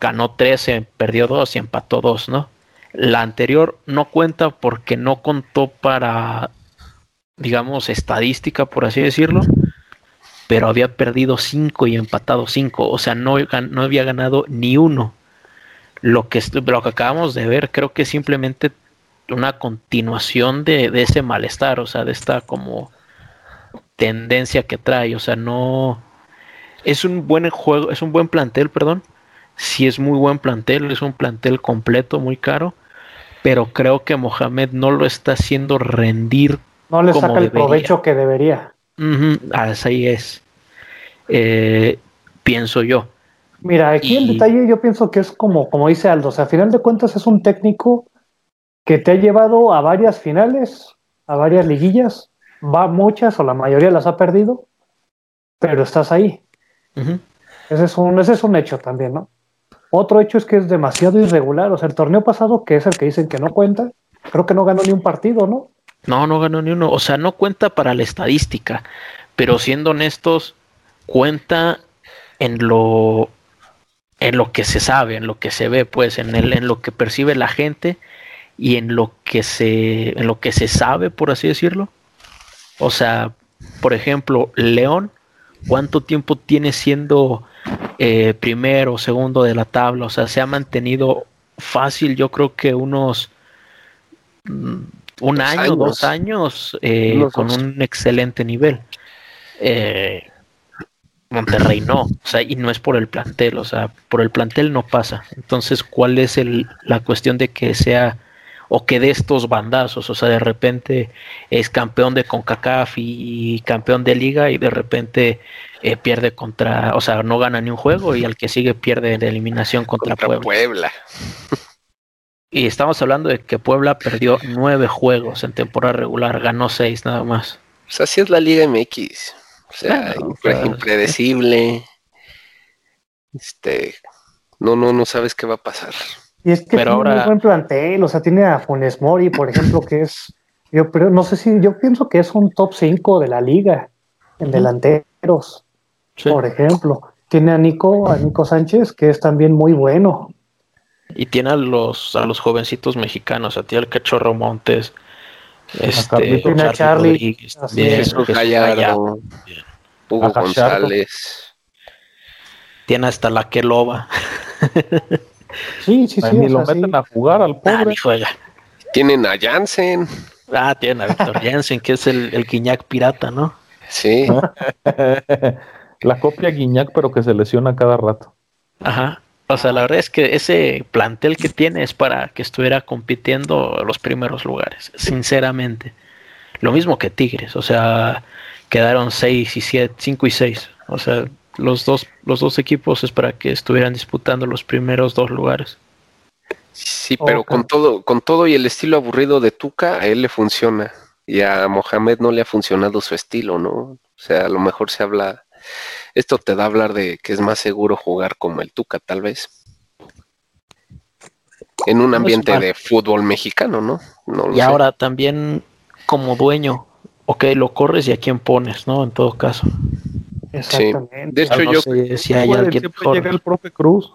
ganó 13, perdió 2 y empató 2, ¿no? La anterior no cuenta porque no contó para, digamos, estadística, por así decirlo, pero había perdido 5 y empatado 5, o sea, no, no había ganado ni uno. Lo que, lo que acabamos de ver creo que es simplemente una continuación de, de ese malestar, o sea, de esta como tendencia que trae, o sea, no es un buen juego, es un buen plantel, perdón. Sí es muy buen plantel, es un plantel completo, muy caro, pero creo que Mohamed no lo está haciendo rendir. No le como saca el debería. provecho que debería. Ujú, así es. Eh, pienso yo. Mira, aquí el Y- detalle yo pienso que es como, como dice Aldo, o sea, a final de cuentas es un técnico que te ha llevado a varias finales, a varias liguillas, va muchas o la mayoría las ha perdido, pero estás ahí. Ese es un, ese es un hecho también, ¿no? Otro hecho es que es demasiado irregular, o sea, el torneo pasado, que es el que dicen que no cuenta, creo que no ganó ni un partido, ¿no? No, no ganó ni uno. O sea, no cuenta para la estadística, pero siendo honestos, cuenta en lo en lo que se sabe, en lo que se ve, pues, en el, en lo que percibe la gente y en lo que se, en lo que se sabe, por así decirlo. O sea, por ejemplo, León, ¿cuánto tiempo tiene siendo eh, primero o segundo de la tabla? O sea, se ha mantenido fácil, yo creo que unos mm, un Dos año, años. dos años eh, con un excelente nivel. Eh, Monterrey no, o sea, y no es por el plantel, o sea, por el plantel no pasa. Entonces, ¿cuál es el, la cuestión de que sea o que de estos bandazos, o sea, de repente es campeón de CONCACAF y, campeón de liga y de repente eh, pierde contra, o sea, no gana ni un juego y al que sigue pierde de eliminación contra, Contra Puebla. Puebla. Y estamos hablando de que Puebla perdió nueve juegos en temporada regular, ganó seis nada más. Pues así es la Liga MX. O sea, Claro, impre- claro. impredecible. Este, no, no, no sabes qué va a pasar. Y es que Pero tiene ahora- muy buen plantel, o sea, tiene a Funes Mori, por ejemplo, que es, yo pero no sé si, yo pienso que es un top 5 de la liga en delanteros, Sí. por ejemplo. Tiene a Nico, a Nico Sánchez, que es también muy bueno. Y tiene a los, a los jovencitos mexicanos, a ti el Cachorro Montes, este. Tiene a Charlie, Rodríguez, así también, es. Jesús Gallardo, Gallardo. Hugo. González. tiene hasta la que loba. Sí, sí, sí. ni lo sea, sí. meten a jugar al Ah, pobre. juega. Tienen a Jansen. Ah, tiene a Víctor Jensen, que es el, el Guiñac pirata, ¿no? Sí. la copia Guiñac, pero que se lesiona cada rato. Ajá. O sea, la verdad es que ese plantel que tiene es para que estuviera compitiendo los primeros lugares, sinceramente. Lo mismo que Tigres, o sea, quedaron 6 y 7, 5 y 6. O sea, los dos, los dos equipos es para que estuvieran disputando los primeros dos lugares. Sí, pero con todo, con todo y el estilo aburrido de Tuca, a él le funciona. y a Mohamed no le ha funcionado su estilo, ¿no? O sea, a lo mejor se habla, esto te da a hablar de que es más seguro jugar como el Tuca, tal vez. En un No es ambiente de fútbol mexicano, ¿no? No lo Y sé. ahora también como dueño, ok, lo corres y a quién pones, ¿no? En todo caso. Exactamente. De hecho, no yo, sé si hay Puede, alguien mejor. llega el profe Cruz.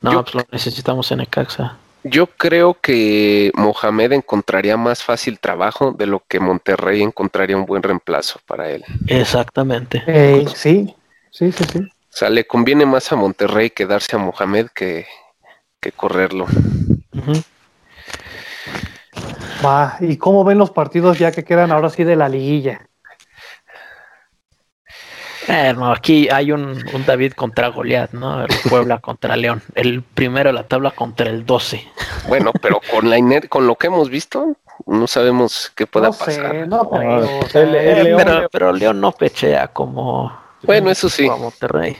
No, yo- pues lo necesitamos en Necaxa. yo creo que Mohamed encontraría más fácil trabajo de lo que Monterrey encontraría un buen reemplazo para él. Exactamente. Eh, sí, sí, sí, sí. O sea, le conviene más a Monterrey quedarse a Mohamed que, que correrlo. Ujú. Va, ¿y cómo ven los partidos ya que quedan ahora sí de la liguilla? Eh, no, aquí hay un, un David contra Goliat, ¿no? El Puebla contra León. El primero de la tabla contra el 12. Bueno, pero con la iner- con lo que hemos visto, no sabemos qué pueda no pasar. sé, no creo. o sea, el- el León- pero, pero León no pechea como, Bueno, eso sí. como Monterrey.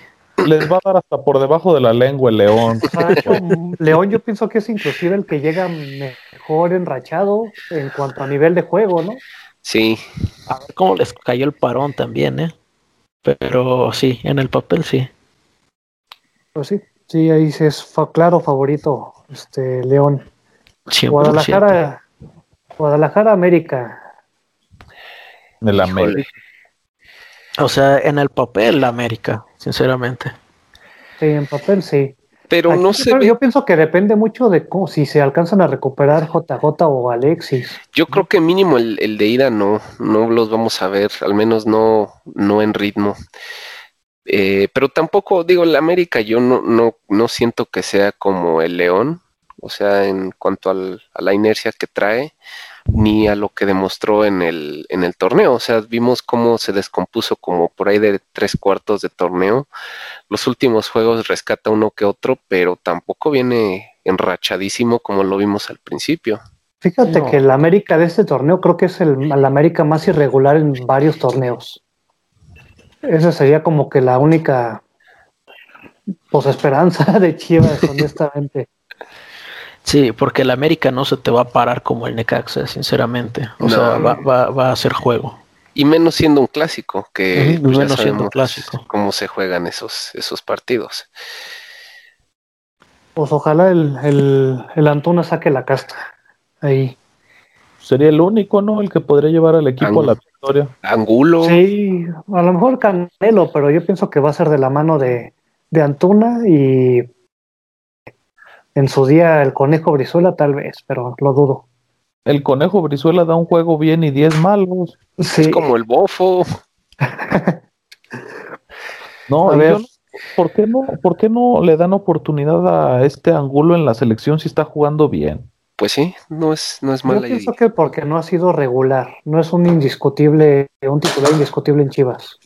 Les va a dar hasta por debajo de la lengua el León. o sea, de hecho, León yo pienso que es inclusive el que llega mejor enrachado en cuanto a nivel de juego, ¿no? Sí, A ver cómo les cayó el parón también, ¿eh? Pero sí, en el papel sí. Pues sí, sí, ahí sí es fa- claro favorito este León. 100%. Guadalajara, Guadalajara, América. El híjole. América. O sea, en el papel, la América, sinceramente. Sí, en papel sí. Pero Aquí no yo ve. Yo pienso que depende mucho de cómo, si se alcanzan a recuperar JJ o Alexis. Yo creo que mínimo el, el de ida no, no los vamos a ver, al menos no, no en ritmo. Eh, pero tampoco, digo, el América yo no, no, no siento que sea como el León, o sea, en cuanto al- a la inercia que trae, ni a lo que demostró en el, en el torneo. O sea, vimos cómo se descompuso como por ahí de tres cuartos de torneo. Los últimos juegos rescata uno que otro, pero tampoco viene enrachadísimo como lo vimos al principio. Fíjate No. que el América de este torneo creo que es el, el América más irregular en varios torneos. Esa sería como que la única pues esperanza de Chivas, honestamente. Sí, porque el América no se te va a parar como el Necaxa, sinceramente. O No. sea, va, va, va a hacer juego. Y menos siendo un clásico, que Ujú, pues, ya menos siendo un clásico. cómo se juegan esos, esos partidos. Pues ojalá el, el, el Antuna saque la casta. Ahí. Sería el único, ¿no? El que podría llevar al equipo a la victoria. Angulo, Sí, a lo mejor Canelo, pero yo pienso que va a ser de la mano de, de Antuna y en su día el Conejo Brizuela tal vez, pero lo dudo. El conejo Brizuela da un juego bien y 10 malos. Sí, es como el bofo. No, A ver. yo no- ¿por qué no, por qué no le dan oportunidad a este Angulo en la selección si está jugando bien? Pues sí, no es, no es yo mala pienso idea. que porque no ha sido regular, no es un indiscutible, un titular indiscutible en Chivas.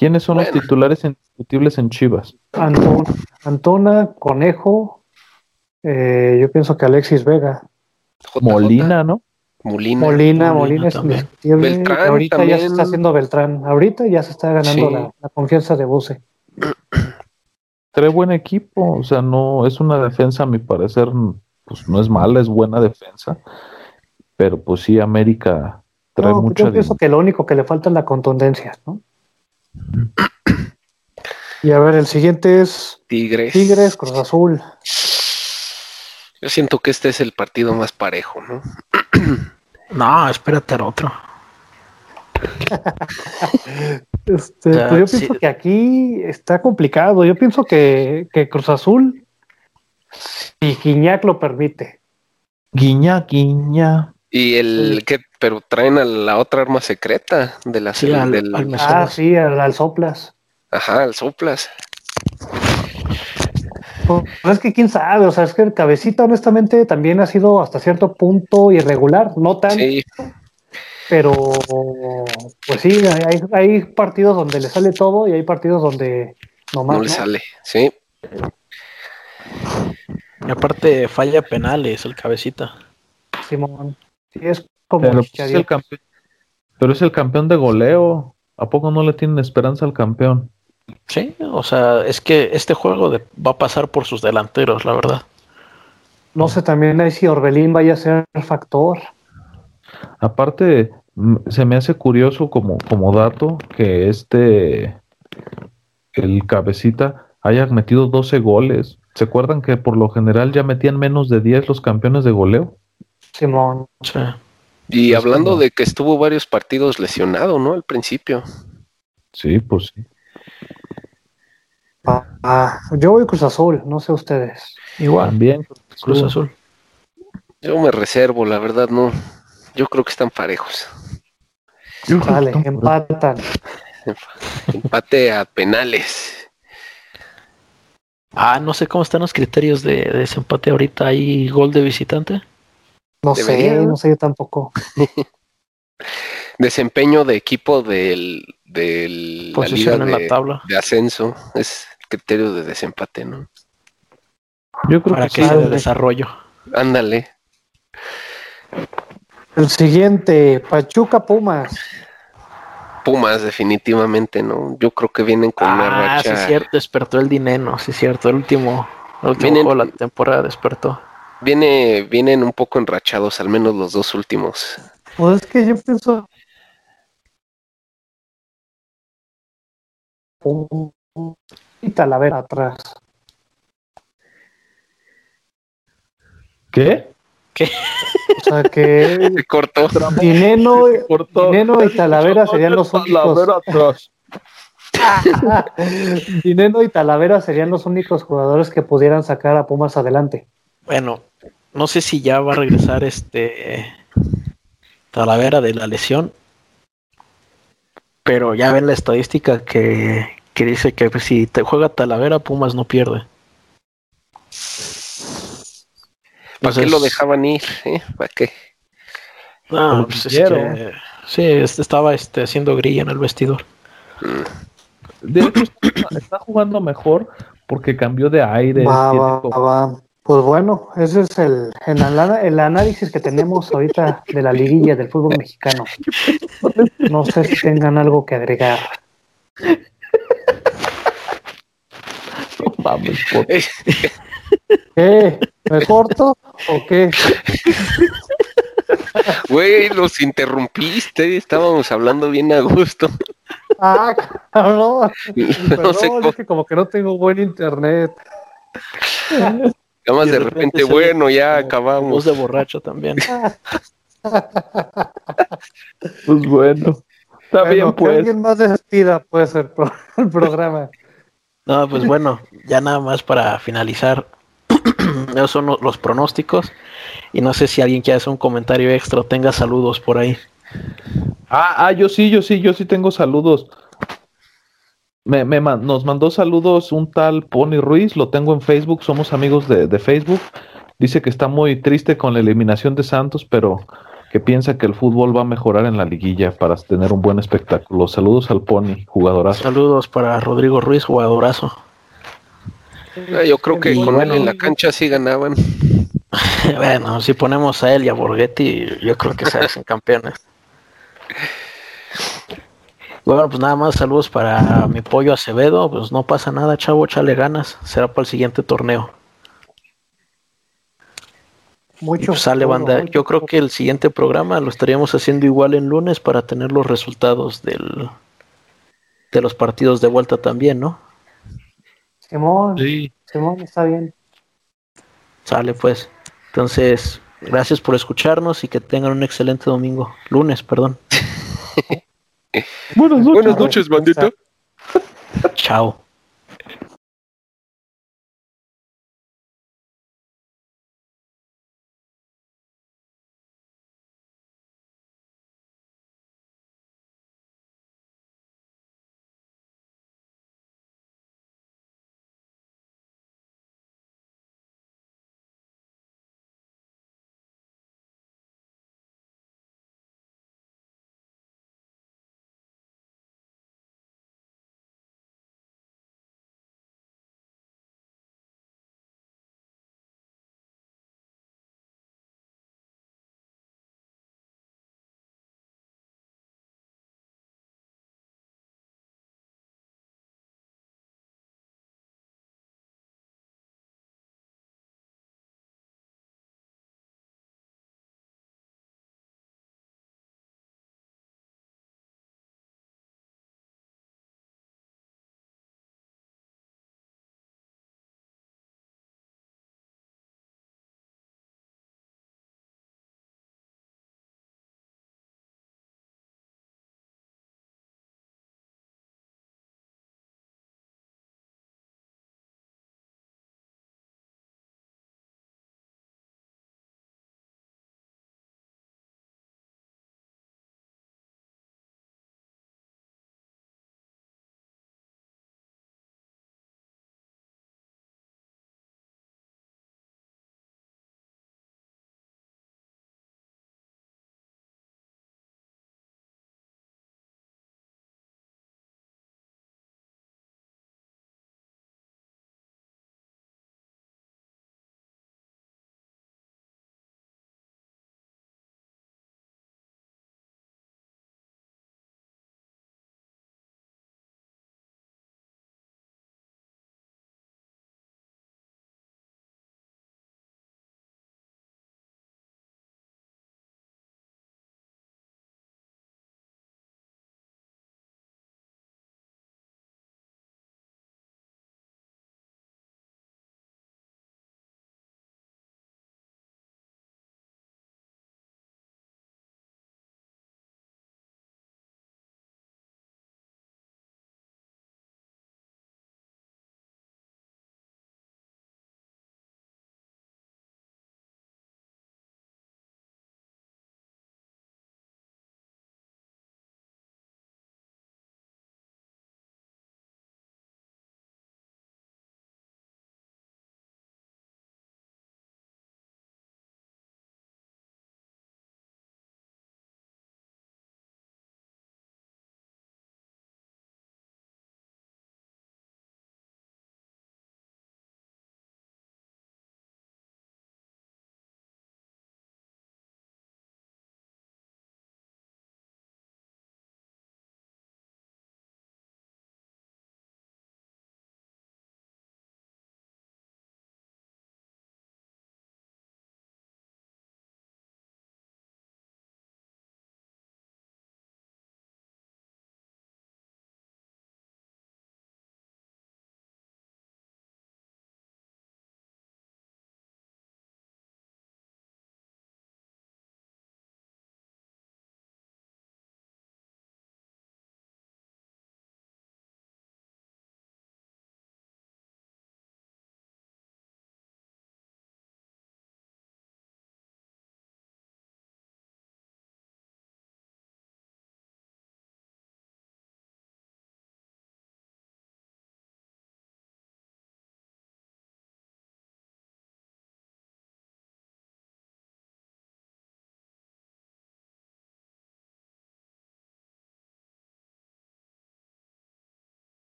¿Quiénes son los titulares indiscutibles en Chivas? Antuna, Antuna, Conejo, eh, yo pienso que Alexis Vega, JJ, Molina, ¿no? Molina. Molina, Molina es también. indiscutible. Beltrán ahorita ya se está haciendo Beltrán, ahorita ya se está ganando Sí. la, la confianza de Buse. Trae buen equipo, o sea, no es una defensa, a mi parecer, pues no es mala, es buena defensa, pero pues sí, América trae No, mucha yo pienso que lo único que le falta es la contundencia, ¿no? Y a ver, el siguiente es Tigres. Tigres, Cruz Azul. Yo siento que este es el partido más parejo, ¿no? No, espérate al otro. Este, pues yo sí. pienso que aquí está complicado. Yo pienso que, que Cruz Azul, si Guiñac lo permite. guiña, guiña. Y el que, pero traen a la otra arma secreta de la Sí, al- del, al Ah, sí, al, al Soplas. ajá, al soplas. Pues es que quién sabe, o sea, es que el cabecita honestamente también ha sido hasta cierto punto irregular, no tan, Sí, pero pues sí, hay, hay partidos donde le sale todo y hay partidos donde nomás no le no. sale, sí. Y aparte falla penales el cabecita. Simón. Sí, es Pero, pues, es Chicharito. el campeón, pero es el campeón de goleo. ¿A poco no le tienen esperanza al campeón? Sí, o sea, es que este juego de- va a pasar por sus delanteros, la verdad. No sé también ahí si Orbelín vaya a ser factor. Aparte, se me hace curioso como, como dato que este, el cabecita, haya metido 12 goles. ¿Se acuerdan que por lo general ya metían menos de 10 los campeones de goleo? Simón. Sí. Y Es hablando como- de que estuvo varios partidos lesionado, ¿no? Al principio. Sí, pues sí. Ah, ah, yo voy Cruz Azul, no sé ustedes. Igual, También. Cruz Azul. Yo me reservo, la verdad, no. Yo creo que están parejos. Vale, empatan. Empate a penales. Ah, no sé cómo están los criterios de, de desempate ahorita. ¿Hay gol de visitante? No Debería, sé, ¿no? sé yo tampoco. Desempeño de equipo del, del la liga Posición en de, la tabla. de ascenso. Es criterio de desempate, ¿no? Yo creo Para que que sea de desarrollo. Ándale. El siguiente, Pachuca Pumas. Pumas, definitivamente, ¿no? Yo creo que vienen con una Ah, sí, racha. es cierto. Despertó el dinero. Sí, es cierto. El último, el último Vienen- juego de la temporada despertó. Viene, vienen un poco enrachados, al menos los dos últimos. Pues es que yo pienso. Un- Y Talavera atrás. ¿Qué? O sea que Se cortó. Dineno, Cortó. Dineno y Talavera serían los únicos. Talavera atrás. Dineno y Talavera serían los únicos jugadores que pudieran sacar a Pumas adelante. Bueno, no sé si ya va a regresar este Talavera de la lesión. Pero ya ven la estadística que, que dice que si te juega Talavera, Pumas no pierde. ¿Para qué lo dejaban ir? eh? ¿Para qué? No, pues es que- sí, este estaba este, haciendo grilla en el vestidor. Mm. De hecho, está, jugando mejor porque cambió de aire. Va, tiene va, como- va. Pues bueno, ese es el, el, análisis que tenemos ahorita de la liguilla del fútbol mexicano. No sé si tengan algo que agregar. Por- Eh, ¿Qué? ¿Me corto o qué? Güey, los interrumpiste. Estábamos hablando bien a gusto. Ah, cabrón. No sé es que como que no tengo buen internet. Nada más de de repente bueno, ya acabamos. de borracho también. Pues bueno. Está Bueno, bien, que pues. alguien más despida pues el, pro- el programa. No, pues bueno, ya nada más para finalizar. Esos son lo- los pronósticos. Y no sé si alguien quiere hacer un comentario extra o tenga saludos por ahí. Ah, ah, yo sí, yo sí, yo sí tengo saludos. Me, me man- nos mandó saludos un tal Pony Ruiz, lo tengo en Facebook, somos amigos de, de Facebook. Dice que está muy triste con la eliminación de Santos, pero que piensa que el fútbol va a mejorar en la liguilla para tener un buen espectáculo. Saludos al Pony, jugadorazo. Saludos para Rodrigo Ruiz, jugadorazo. Ah, Yo creo que Y con bueno. él en la cancha sí ganaban. bueno, si ponemos a él y a Borghetti, yo creo que se hacen campeones. Bueno, pues nada más saludos para mi pollo Acevedo. Pues no pasa nada, chavo, échale ganas. Será para el siguiente torneo. Mucho. pues sale banda. Yo creo que el siguiente programa lo estaríamos haciendo igual en lunes para tener los resultados del de los partidos de vuelta también, ¿no? Simón, Sí. Simón está bien. Sale pues. Entonces, gracias por escucharnos y que tengan un excelente domingo. Lunes, perdón. Buenas noches. Buenas noches, bandita. Chao.